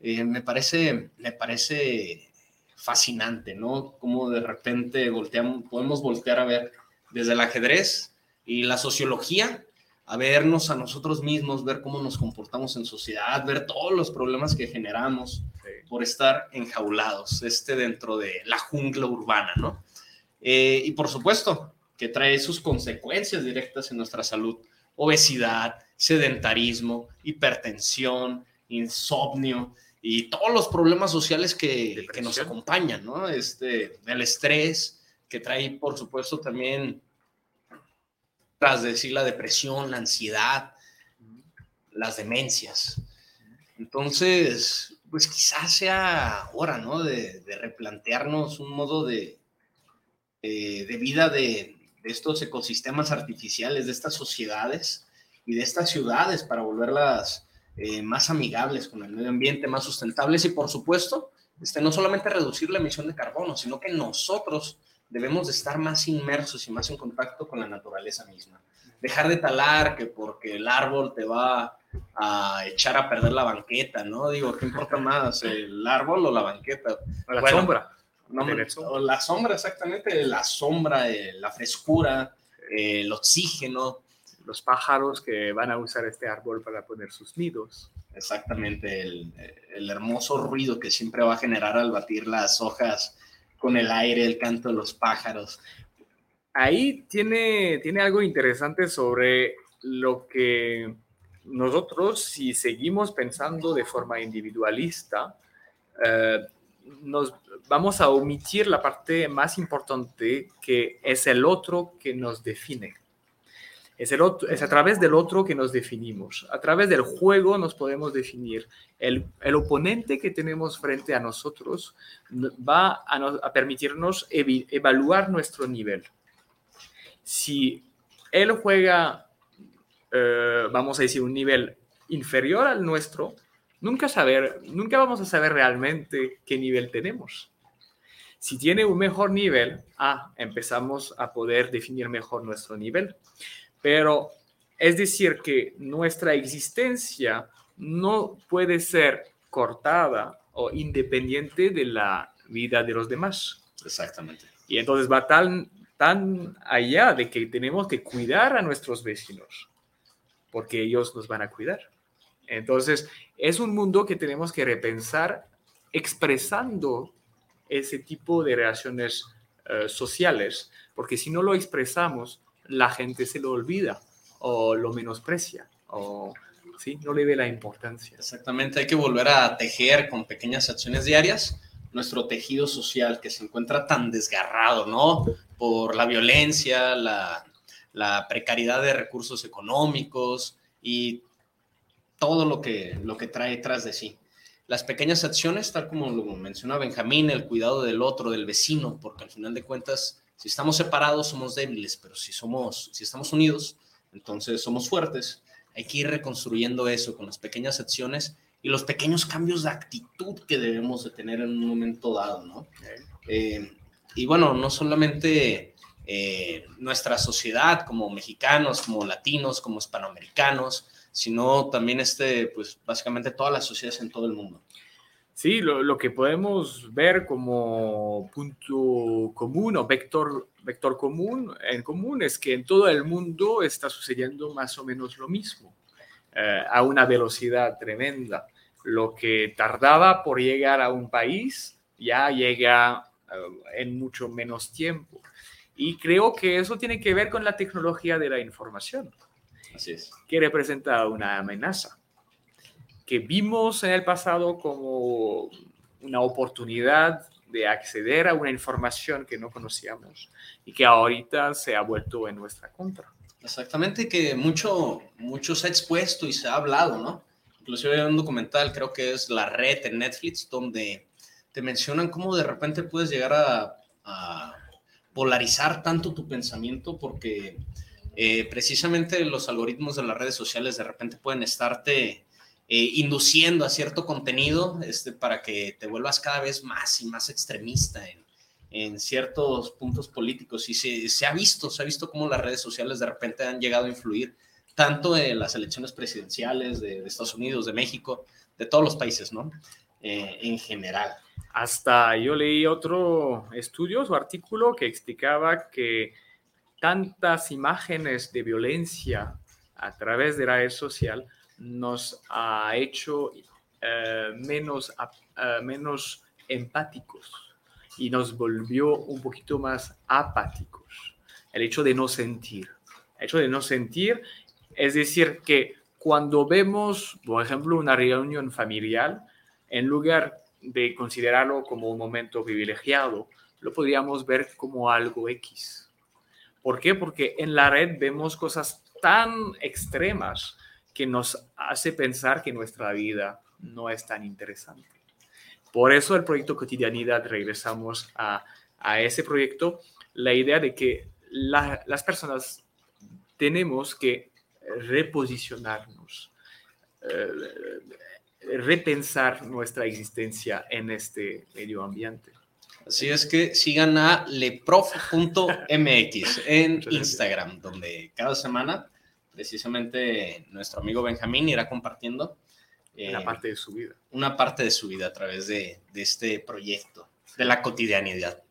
Eh, me, parece, me parece fascinante, ¿no? Cómo de repente volteamos, podemos voltear a ver desde el ajedrez y la sociología a vernos a nosotros mismos, ver cómo nos comportamos en sociedad, ver todos los problemas que generamos por estar enjaulados, este dentro de la jungla urbana, ¿no? Eh, y por supuesto que trae sus consecuencias directas en nuestra salud, obesidad, sedentarismo, hipertensión, insomnio y todos los problemas sociales que, que nos acompañan, ¿no? Este, el estrés, que trae, por supuesto, también tras decir la depresión, la ansiedad, las demencias. Entonces, pues quizás sea hora, ¿no? De, replantearnos un modo de, de, vida de, estos ecosistemas artificiales, de estas sociedades y de estas ciudades para volverlas eh, más amigables con el medio ambiente, más sustentables y, por supuesto, este, no solamente reducir la emisión de carbono, sino que nosotros debemos de estar más inmersos y más en contacto con la naturaleza misma. Dejar de talar que porque el árbol te va a echar a perder la banqueta, ¿no? Digo, ¿qué importa más, el árbol o la banqueta? la sombra. o la sombra, exactamente, la sombra, eh, la frescura, el oxígeno, los pájaros que van a usar este árbol para poner sus nidos. Exactamente, el, el hermoso ruido que siempre va a generar al batir las hojas con el aire, el canto de los pájaros. Ahí tiene, tiene algo interesante sobre lo que nosotros, si seguimos pensando de forma individualista, eh, nos vamos a omitir la parte más importante que es el otro que nos define. Es, el otro, es a través del otro que nos definimos. A través del juego nos podemos definir. El, el oponente que tenemos frente a nosotros va a, a permitirnos evaluar nuestro nivel. Si él juega, eh, vamos a decir, un nivel inferior al nuestro, nunca, saber, nunca vamos a saber realmente qué nivel tenemos. Si tiene un mejor nivel, ah, empezamos a poder definir mejor nuestro nivel. Pero es decir que nuestra existencia no puede ser cortada o independiente de la vida de los demás. Exactamente. Y entonces va tan, tan allá de que tenemos que cuidar a nuestros vecinos, porque ellos nos van a cuidar. Entonces, es un mundo que tenemos que repensar expresando ese tipo de relaciones uh, sociales, porque si no lo expresamos, la gente se lo olvida o lo menosprecia o ¿sí? no le ve la importancia. Exactamente, hay que volver a tejer con pequeñas acciones diarias nuestro tejido social que se encuentra tan desgarrado, ¿no? Por la violencia, la, la precariedad de recursos económicos y todo lo que, lo que trae tras de sí. Las pequeñas acciones, tal como lo menciona Benjamín, el cuidado del otro, del vecino, porque al final de cuentas, si estamos separados somos débiles, pero si, somos, si estamos unidos, entonces somos fuertes. Hay que ir reconstruyendo eso con las pequeñas acciones y los pequeños cambios de actitud que debemos de tener en un momento dado, ¿no? Eh, y bueno, no solamente eh, nuestra sociedad como mexicanos, como latinos, como hispanoamericanos, sino también este, pues básicamente todas las sociedades en todo el mundo. Sí, lo, que podemos ver como punto común o vector, vector común en común es que en todo el mundo está sucediendo más o menos lo mismo, eh, a una velocidad tremenda. Lo que tardaba por llegar a un país ya llega eh, en mucho menos tiempo. Y creo que eso tiene que ver con la tecnología de la información. Así es. Que representa una amenaza que vimos en el pasado como una oportunidad de acceder a una información que no conocíamos y que ahorita se ha vuelto en nuestra contra. Exactamente, que mucho, mucho se ha expuesto y se ha hablado, ¿no? Inclusive hay un documental, creo que es La Red en Netflix, donde te mencionan cómo de repente puedes llegar a, a polarizar tanto tu pensamiento porque eh, precisamente los algoritmos de las redes sociales de repente pueden estarte eh, induciendo a cierto contenido este, para que te vuelvas cada vez más y más extremista en, en ciertos puntos políticos. Y se, se, ha visto, se ha visto cómo las redes sociales de repente han llegado a influir tanto en las elecciones presidenciales de, Estados Unidos, de México, de todos los países, ¿no? Eh, en general. Hasta yo leí otro estudio o artículo que explicaba que tantas imágenes de violencia a través de la red social nos ha hecho eh, menos, uh, menos empáticos y nos volvió un poquito más apáticos. El hecho de no sentir. El hecho de no sentir es decir que cuando vemos, por ejemplo, una reunión familiar, en lugar de considerarlo como un momento privilegiado, lo podríamos ver como algo X ¿Por qué? Porque en la red vemos cosas tan extremas que nos hace pensar que nuestra vida no es tan interesante. Por eso el proyecto Cotidianidad, regresamos a, a ese proyecto, la idea de que la, las personas tenemos que reposicionarnos, eh, repensar nuestra existencia en este medio ambiente. Así es que sigan a leprof.mx en Instagram, donde cada semana precisamente nuestro amigo Benjamín irá compartiendo eh, una parte de su vida. Una parte de su vida a través de, de este proyecto, de la cotidianidad.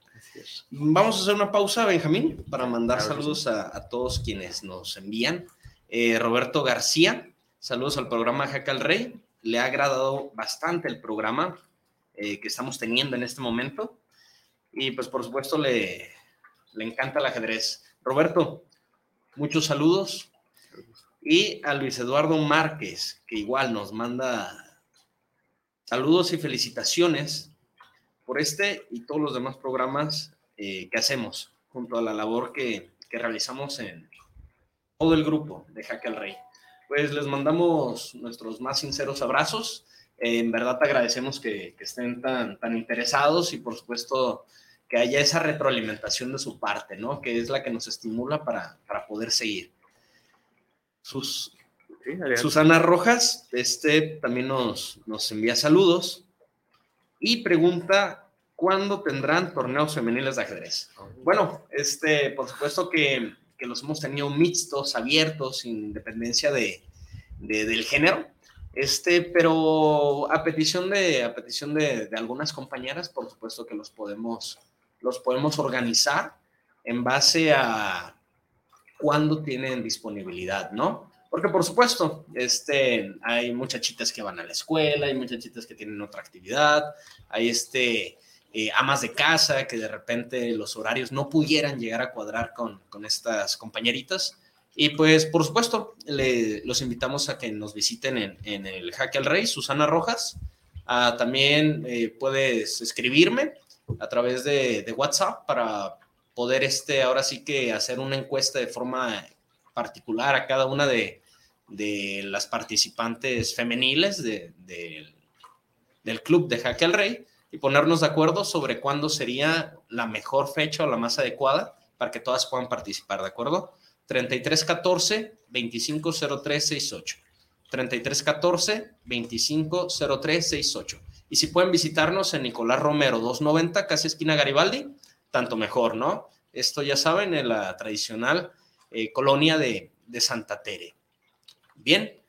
Vamos a hacer una pausa, Benjamín, para mandar claro saludos a, a, todos quienes nos envían Eh, Roberto García, saludos al programa Jaca al Rey. Le ha agradado bastante el programa eh, que estamos teniendo en este momento. Y pues por supuesto le, le encanta el ajedrez. Roberto, muchos saludos. Y a Luis Eduardo Márquez, que igual nos manda saludos y felicitaciones por este y todos los demás programas eh, que hacemos junto a la labor que, que, realizamos en todo el grupo de Jaque al Rey. Pues les mandamos nuestros más sinceros abrazos. Eh, en verdad te agradecemos que, que, estén tan, tan interesados y por supuesto que haya esa retroalimentación de su parte, ¿no? Que es la que nos estimula para, para poder seguir. Sus, sí, Susana Rojas, este también nos, nos envía saludos y pregunta cuándo tendrán torneos femeniles de ajedrez. Bueno, este, por supuesto que, que los hemos tenido mixtos, abiertos, sin independencia de, de, del género. Este, pero a petición de, a petición de, algunas compañeras, por supuesto que los podemos, los podemos organizar en base a cuándo tienen disponibilidad, ¿no? Porque por supuesto, este, hay muchachitas que van a la escuela, hay muchachitas que tienen otra actividad, hay este, eh, amas de casa que de repente los horarios no pudieran llegar a cuadrar con, con estas compañeritas. Y pues, por supuesto, le, los invitamos a que nos visiten en, en el Jaque al Rey, Susana Rojas. Ah, también eh, puedes escribirme a través de, de, WhatsApp para poder, este, ahora sí que hacer una encuesta de forma particular a cada una de, de las participantes femeniles de, del club de Jaque al Rey y ponernos de acuerdo sobre cuándo sería la mejor fecha o la más adecuada para que todas puedan participar, ¿de acuerdo? 3314 250368. 3314 250368. Y si pueden visitarnos en Nicolás Romero 290, casi esquina Garibaldi, tanto mejor, ¿no? Esto ya saben, en la tradicional eh, colonia de, de Santa Tere. Bien,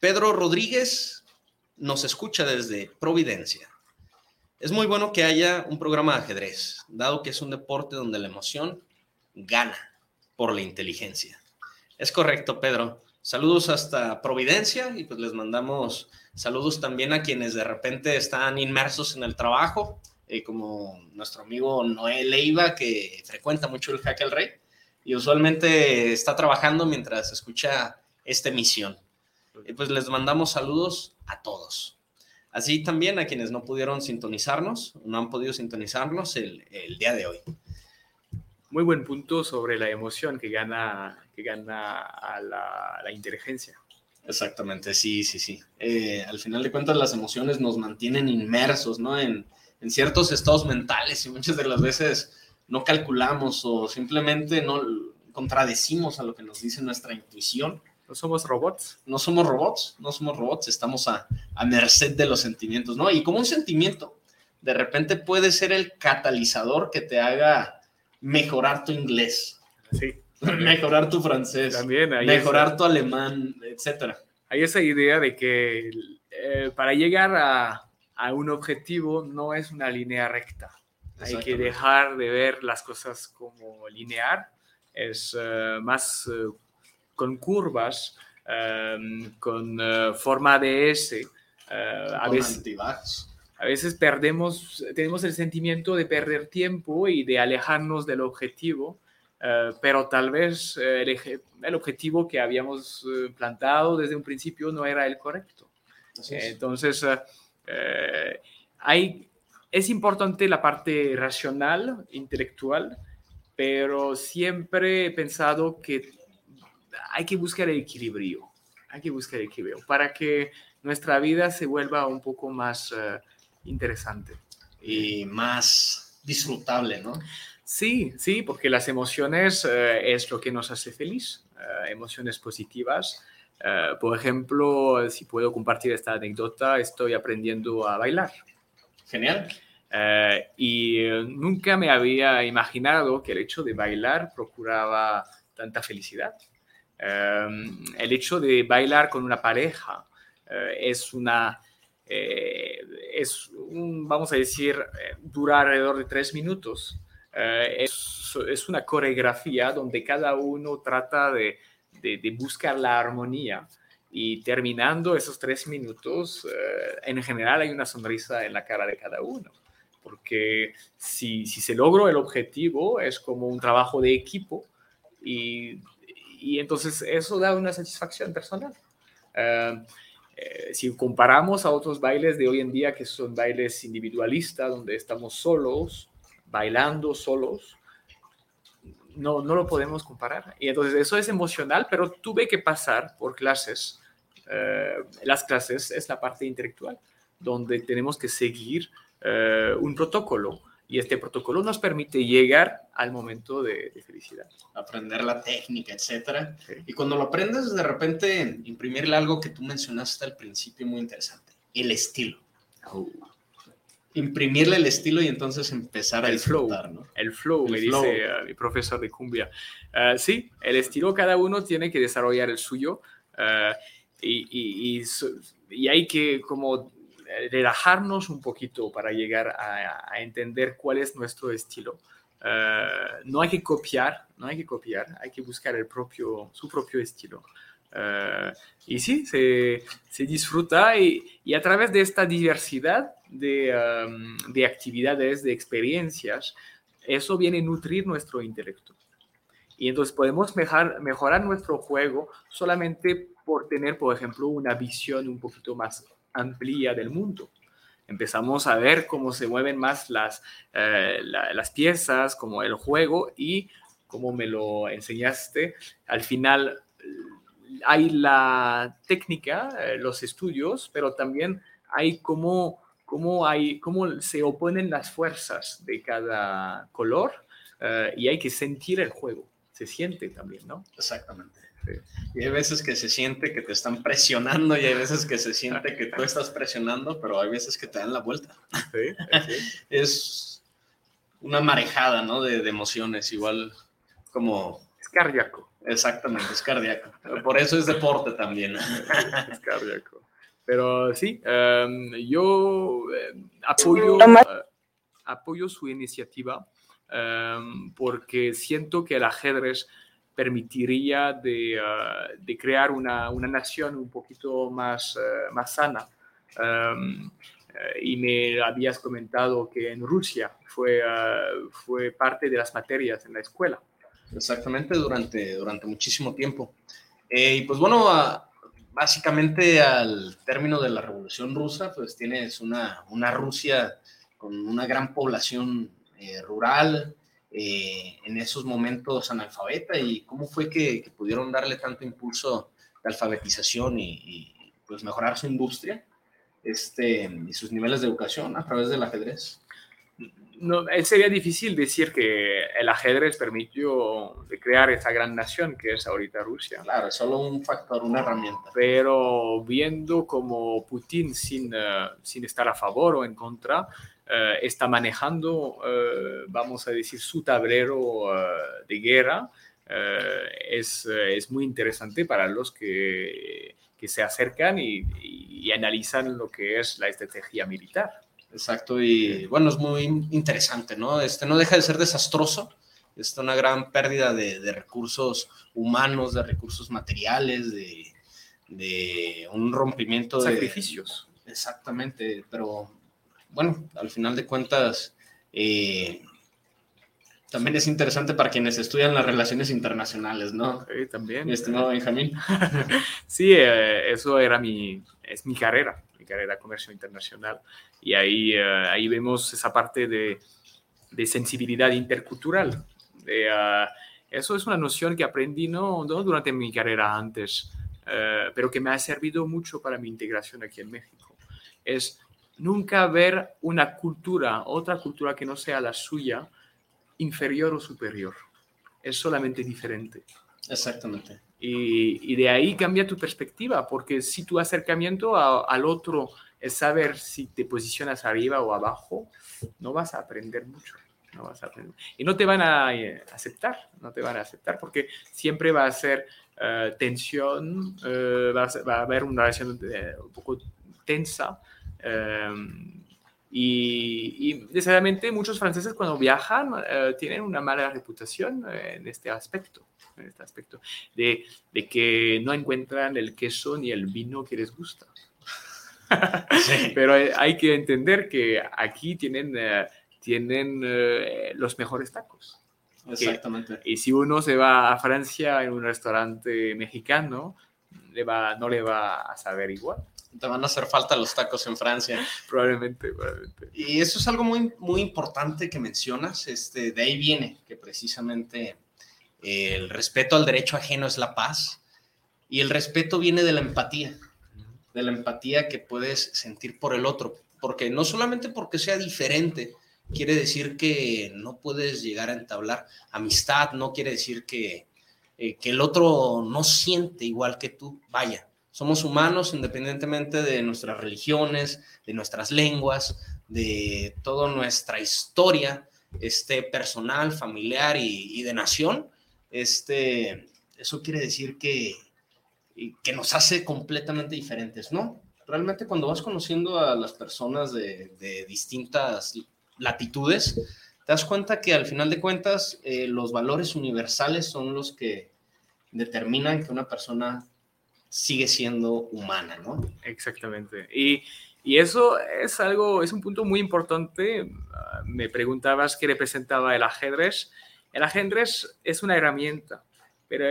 Pedro Rodríguez nos escucha desde Providencia. Es muy bueno que haya un programa de ajedrez, dado que es un deporte donde la emoción gana por la inteligencia. Es correcto, Pedro. Saludos hasta Providencia y pues les mandamos saludos también a quienes de repente están inmersos en el trabajo, eh, como nuestro amigo Noé Leiva, que frecuenta mucho el Jaque al Rey y usualmente está trabajando mientras escucha esta emisión. Y pues les mandamos saludos a todos. Así también a quienes no pudieron sintonizarnos, no han podido sintonizarnos el, el día de hoy. Muy buen punto sobre la emoción que gana, que gana a la, la inteligencia. Exactamente, sí, sí, sí. Eh, al final de cuentas, las emociones nos mantienen inmersos, ¿no? En, en, ciertos estados mentales y muchas de las veces no calculamos o simplemente no contradecimos a lo que nos dice nuestra intuición no somos robots. No somos robots, no somos robots, estamos a, a merced de los sentimientos, ¿no? Y como un sentimiento, de repente puede ser el catalizador que te haga mejorar tu inglés. Sí. mejorar tu francés. También. mejorar esa, tu alemán, etcétera. Hay esa idea de que eh, para llegar a, a, un objetivo no es una línea recta. Hay que dejar de ver las cosas como lineal. Es uh, más uh, con curvas, um, con uh, forma de S. Uh, a, veces, a veces perdemos, tenemos el sentimiento de perder tiempo y de alejarnos del objetivo, uh, pero tal vez el, el, objetivo que habíamos plantado desde un principio no era el correcto. Es. Entonces, hay, es importante la parte racional, intelectual, pero siempre he pensado que hay que buscar el equilibrio, hay que buscar el equilibrio para que nuestra vida se vuelva un poco más uh, interesante. Y más disfrutable, ¿no? Sí, sí, porque las emociones uh, es lo que nos hace feliz, uh, emociones positivas. por ejemplo, si puedo compartir esta anécdota, estoy aprendiendo a bailar. Genial. y nunca me había imaginado que el hecho de bailar procuraba tanta felicidad. Um, el hecho de bailar con una pareja uh, es una, eh, es vamos a decir, eh, dura alrededor de tres minutos. Es, es, una coreografía donde cada uno trata de, de, buscar la armonía y terminando esos tres minutos, eh, en general hay una sonrisa en la cara de cada uno, porque si, si se logró el objetivo es como un trabajo de equipo y, y entonces eso da una satisfacción personal. Eh, eh, si comparamos a otros bailes de hoy en día que son bailes individualistas, donde estamos solos, bailando solos, no, no lo podemos comparar. Y entonces eso es emocional, pero tuve que pasar por clases. Eh, las clases es la parte intelectual, donde tenemos que seguir eh, un protocolo y este protocolo nos permite llegar al momento de, de felicidad. Aprender la técnica, etcétera. Sí. Y cuando lo aprendes, de repente imprimirle algo que tú mencionaste al principio muy interesante, el estilo. Oh. Imprimirle el estilo y entonces empezar a el disfrutar, flow, ¿no? El flow, el me flow. dice uh, mi profesor de cumbia. Uh, sí, el estilo cada uno tiene que desarrollar el suyo uh, y, y, y, y hay que como relajarnos un poquito para llegar a, entender cuál es nuestro estilo. Uh, no hay que copiar, no hay que copiar, hay que buscar el propio, su propio estilo. Uh, y sí, se, se disfruta y, y, a través de esta diversidad de, um, de, actividades, de experiencias, eso viene a nutrir nuestro intelecto. Y entonces podemos mejorar, mejorar nuestro juego solamente por tener, por ejemplo, una visión un poquito más amplia del mundo. Empezamos a ver cómo se mueven más las, eh, la, las piezas, como el juego y como me lo enseñaste, al final hay la técnica, eh, los estudios, pero también hay cómo, cómo, hay, cómo se oponen las fuerzas de cada color eh, y hay que sentir el juego. Se siente también, ¿no? Exactamente. Y hay veces que se siente que te están presionando y hay veces que se siente que tú estás presionando, pero hay veces que te dan la vuelta. Sí, sí. es una marejada, ¿no? De, de, emociones, igual como... Es cardíaco. Exactamente, es cardíaco. Por eso es deporte también. es cardíaco. Pero sí, um, yo eh, apoyo, uh, apoyo su iniciativa um, porque siento que el ajedrez permitiría de, uh, de crear una, una, nación un poquito más, uh, más sana. Um, y me habías comentado que en Rusia fue, fue parte de las materias en la escuela. Exactamente, durante, durante muchísimo tiempo. Eh, y pues bueno, básicamente al término de la Revolución Rusa, pues tienes una, una Rusia con una gran población eh, rural, eh, en esos momentos analfabeta y cómo fue que, que, pudieron darle tanto impulso de alfabetización y, y, pues mejorar su industria este, y sus niveles de educación a través del ajedrez. No, sería difícil decir que el ajedrez permitió crear esa gran nación que es ahorita Rusia. Claro, es solo un factor, una herramienta. Pero viendo como Putin, sin, uh, sin estar a favor o en contra, Uh, está manejando, uh, vamos a decir, su tablero uh, de guerra, es, es, muy interesante para los que, que se acercan y, y, y, analizan lo que es la estrategia militar. Exacto, y bueno, es muy interesante, ¿no? Este no deja de ser desastroso, es una gran pérdida de, de recursos humanos, de recursos materiales, de, de un rompimiento sacrificios. de... Exactamente, pero bueno, al final de cuentas, eh, también es interesante para quienes estudian las relaciones internacionales, ¿no? Sí, también. Mi estimado Benjamín. sí, eh, eso era mi, es mi carrera, mi carrera comercio internacional. Y ahí, eh, ahí vemos esa parte de, de sensibilidad intercultural. De, uh, eso es una noción que aprendí no, no durante mi carrera antes, uh, pero que me ha servido mucho para mi integración aquí en México. Es nunca ver una cultura, otra cultura que no sea la suya, inferior o superior. Es solamente diferente. Exactamente. Y, y de ahí cambia tu perspectiva, porque si tu acercamiento a, al otro es saber si te posicionas arriba o abajo, no vas a aprender mucho. No vas a aprender. Y no te van a eh, aceptar, no te van a aceptar, porque siempre va a ser uh, tensión, va, a, va, a, haber una relación de, un poco tensa, Um, Y, y necesariamente muchos franceses cuando viajan eh, tienen una mala reputación eh, en este aspecto, en este aspecto de, de, que no encuentran el queso ni el vino que les gusta. Sí. Pero hay que entender que aquí tienen, uh, tienen uh, los mejores tacos. Exactamente. Que, y si uno se va a Francia en un restaurante mexicano, le va, no le va a saber igual te van a hacer falta los tacos en Francia. Probablemente, probablemente. Y eso es algo muy, muy importante que mencionas. Este, de ahí viene que precisamente eh, el respeto al derecho ajeno es la paz y el respeto viene de la empatía, de la empatía que puedes sentir por el otro, porque no solamente porque sea diferente, quiere decir que no puedes llegar a entablar amistad, no quiere decir que, eh, que el otro no siente igual que tú, vaya, somos humanos independientemente de nuestras religiones, de nuestras lenguas, de toda nuestra historia este, personal, familiar y, de nación. Este, eso quiere decir que, que nos hace completamente diferentes, ¿no? Realmente cuando vas conociendo a las personas de distintas latitudes, te das cuenta que al final de cuentas eh, los valores universales son los que determinan que una persona sigue siendo humana, ¿no? Exactamente. Y, y, eso es algo, es un punto muy importante. Me preguntabas qué representaba el ajedrez. El ajedrez es una herramienta, pero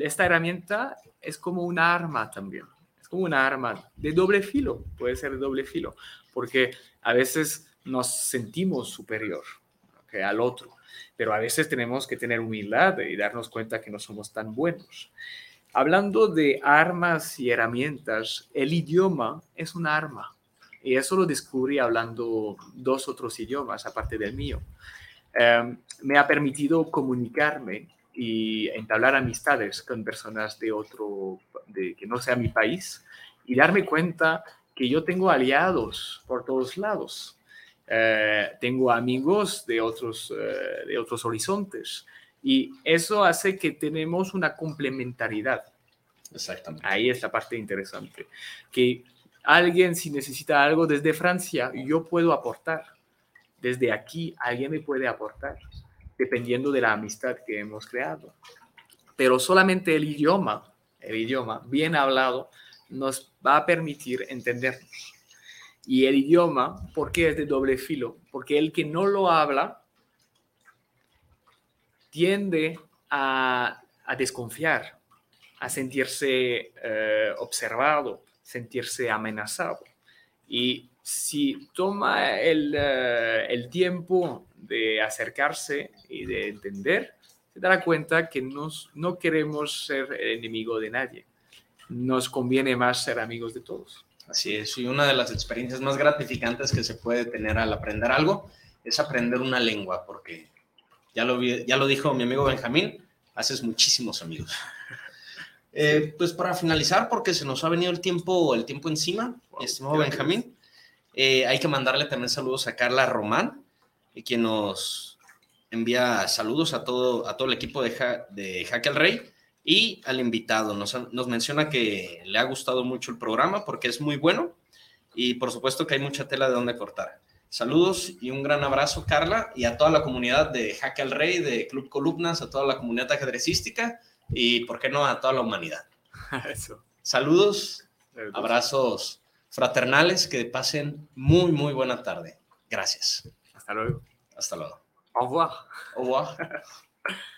esta herramienta es como una arma también. Es como una arma de doble filo, puede ser de doble filo, porque a veces nos sentimos superior okay, al otro, pero a veces tenemos que tener humildad y darnos cuenta que no somos tan buenos. Hablando de armas y herramientas, el idioma es un arma. Y eso lo descubrí hablando dos otros idiomas aparte del mío. Um, me ha permitido comunicarme y entablar amistades con personas de otro, de, que no sea mi país, y darme cuenta que yo tengo aliados por todos lados. Uh, tengo amigos de otros, uh, de otros horizontes. Y eso hace que tenemos una complementariedad. Exactamente. Ahí es la parte interesante. Que alguien si necesita algo desde Francia, yo puedo aportar. Desde aquí alguien me puede aportar, dependiendo de la amistad que hemos creado. Pero solamente el idioma, el idioma bien hablado, nos va a permitir entendernos. Y el idioma, ¿por qué es de doble filo? Porque el que no lo habla tiende a, desconfiar, a sentirse eh, observado, sentirse amenazado. Y si toma el, uh, el, tiempo de acercarse y de entender, se dará cuenta que nos, no queremos ser el enemigo de nadie. Nos conviene más ser amigos de todos. Así es, y una de las experiencias más gratificantes que se puede tener al aprender algo es aprender una lengua, porque ya lo, ya lo dijo mi amigo Benjamín, haces muchísimos amigos. Eh, pues para finalizar, porque se nos ha venido el tiempo, el tiempo encima, wow, estimado Benjamín, eh, hay que mandarle también saludos a Carla Román, eh, quien nos envía saludos a todo, a todo el equipo de, ja, de Jaque al Rey y al invitado. Nos, nos menciona que le ha gustado mucho el programa porque es muy bueno y por supuesto que hay mucha tela de donde cortar. Saludos y un gran abrazo, Carla, y a toda la comunidad de Jaque al Rey, de Club Columnas, a toda la comunidad ajedrecística y, ¿por qué no, a toda la humanidad? Eso. Saludos, abrazos fraternales, que pasen muy, muy buena tarde. Gracias. Hasta luego. Hasta luego. Au revoir. Au revoir.